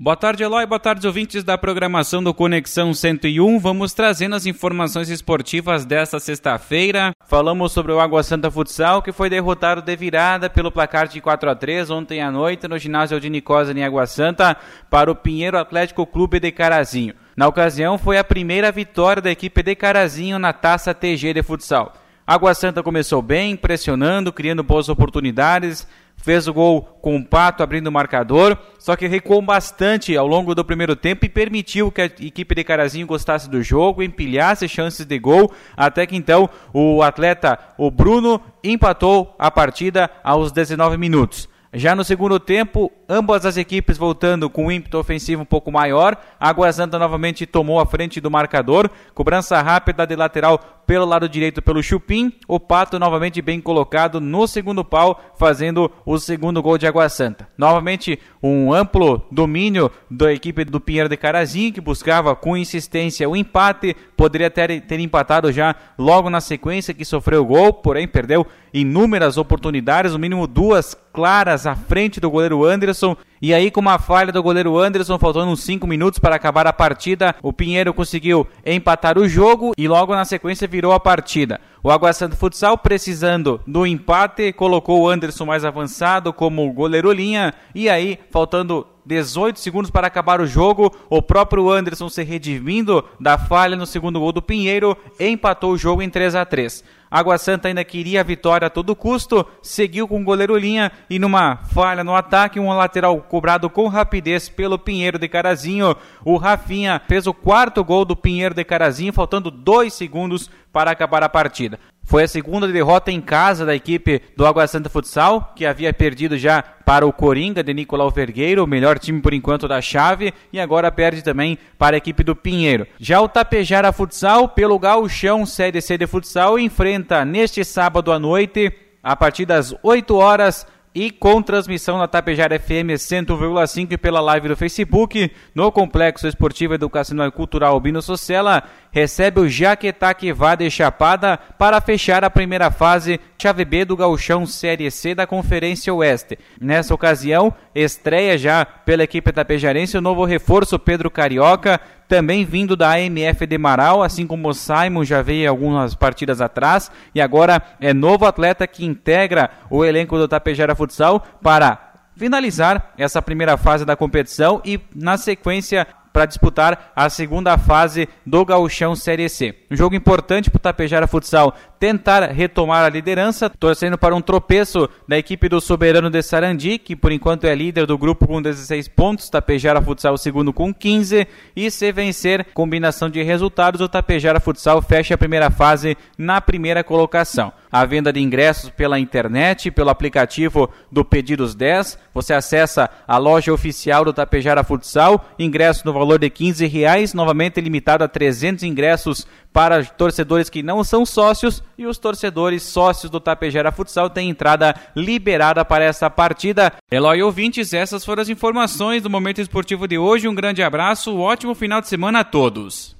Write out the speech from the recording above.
Boa tarde, Eloy. Boa tarde, ouvintes da programação do Conexão 101. Vamos trazendo as informações esportivas desta sexta-feira. Falamos sobre o Água Santa Futsal, que foi derrotado de virada pelo placar de 4 a 3 ontem à noite no ginásio Aldini Cosa em Água Santa para o Pinheiro Atlético Clube de Carazinho. Na ocasião, foi a primeira vitória da equipe de Carazinho na taça TG de futsal. Água Santa começou bem, pressionando, criando boas oportunidades, fez o gol com o Pato abrindo o marcador, só que recuou bastante ao longo do primeiro tempo e permitiu que a equipe de Carazinho gostasse do jogo, empilhasse chances de gol, até que então o atleta, o Bruno, empatou a partida aos 19 minutos. Já no segundo tempo, ambas as equipes voltando com um ímpeto ofensivo um pouco maior. Água Santa novamente tomou a frente do marcador. Cobrança rápida de lateral pelo lado direito pelo Chupim. O Pato novamente bem colocado no segundo pau, fazendo o segundo gol de Água Santa. Novamente um amplo domínio da equipe do Pinheiro de Carazinho, que buscava com insistência o empate. Poderia ter, ter empatado já logo na sequência que sofreu o gol, porém perdeu inúmeras oportunidades, no mínimo duas claras à frente do goleiro Anderson. Ederson e aí, com uma falha do goleiro Anderson, faltando uns 5 minutos para acabar a partida, o Pinheiro conseguiu empatar o jogo e logo na sequência virou a partida. O Água Santa Futsal, precisando do empate, colocou o Anderson mais avançado como goleiro linha. E aí, faltando 18 segundos para acabar o jogo, o próprio Anderson se redimindo da falha no segundo gol do Pinheiro, empatou o jogo em 3 a 3 Água Santa ainda queria a vitória a todo custo, seguiu com o goleiro linha e numa falha no ataque, um lateral cobrado com rapidez pelo Pinheiro de Carazinho. O Rafinha fez o quarto gol do Pinheiro de Carazinho, faltando dois segundos para acabar a partida. Foi a segunda derrota em casa da equipe do Água Santa Futsal, que havia perdido já para o Coringa de Nicolau Vergueiro, o melhor time por enquanto da chave, e agora perde também para a equipe do Pinheiro. Já o Tapejara Futsal, pelo Gauchão Série C de Futsal, enfrenta neste sábado à noite, a partir das 8 horas, e com transmissão na Tapejara FM 100,5 pela live do Facebook, no Complexo Esportivo Educacional e Cultural Albino Socella, recebe o Jaquetá que de Chapada para fechar a primeira fase chave B do Gauchão Série C da Conferência Oeste. Nessa ocasião, estreia já pela equipe tapejarense o novo reforço Pedro Carioca, também vindo da AMF de Marau, assim como o Simon já veio algumas partidas atrás, e agora é novo atleta que integra o elenco do Tapejara Futsal para finalizar essa primeira fase da competição e, na sequência, para disputar a segunda fase do Gauchão Série C. Um jogo importante para o Tapejara Futsal tentar retomar a liderança, torcendo para um tropeço da equipe do Soberano de Sarandi, que por enquanto é líder do grupo com 16 pontos, Tapejara Futsal segundo com 15, e se vencer combinação de resultados, o Tapejara Futsal fecha a primeira fase na primeira colocação. A venda de ingressos pela internet, pelo aplicativo do Pedidos 10, você acessa a loja oficial do Tapejara Futsal, ingresso no valor de 15 reais, novamente limitado a 300 ingressos para torcedores que não são sócios e os torcedores sócios do Tapejara Futsal têm entrada liberada para essa partida. Eloy ouvintes, essas foram as informações do Momento Esportivo de hoje. Um grande abraço, um ótimo final de semana a todos.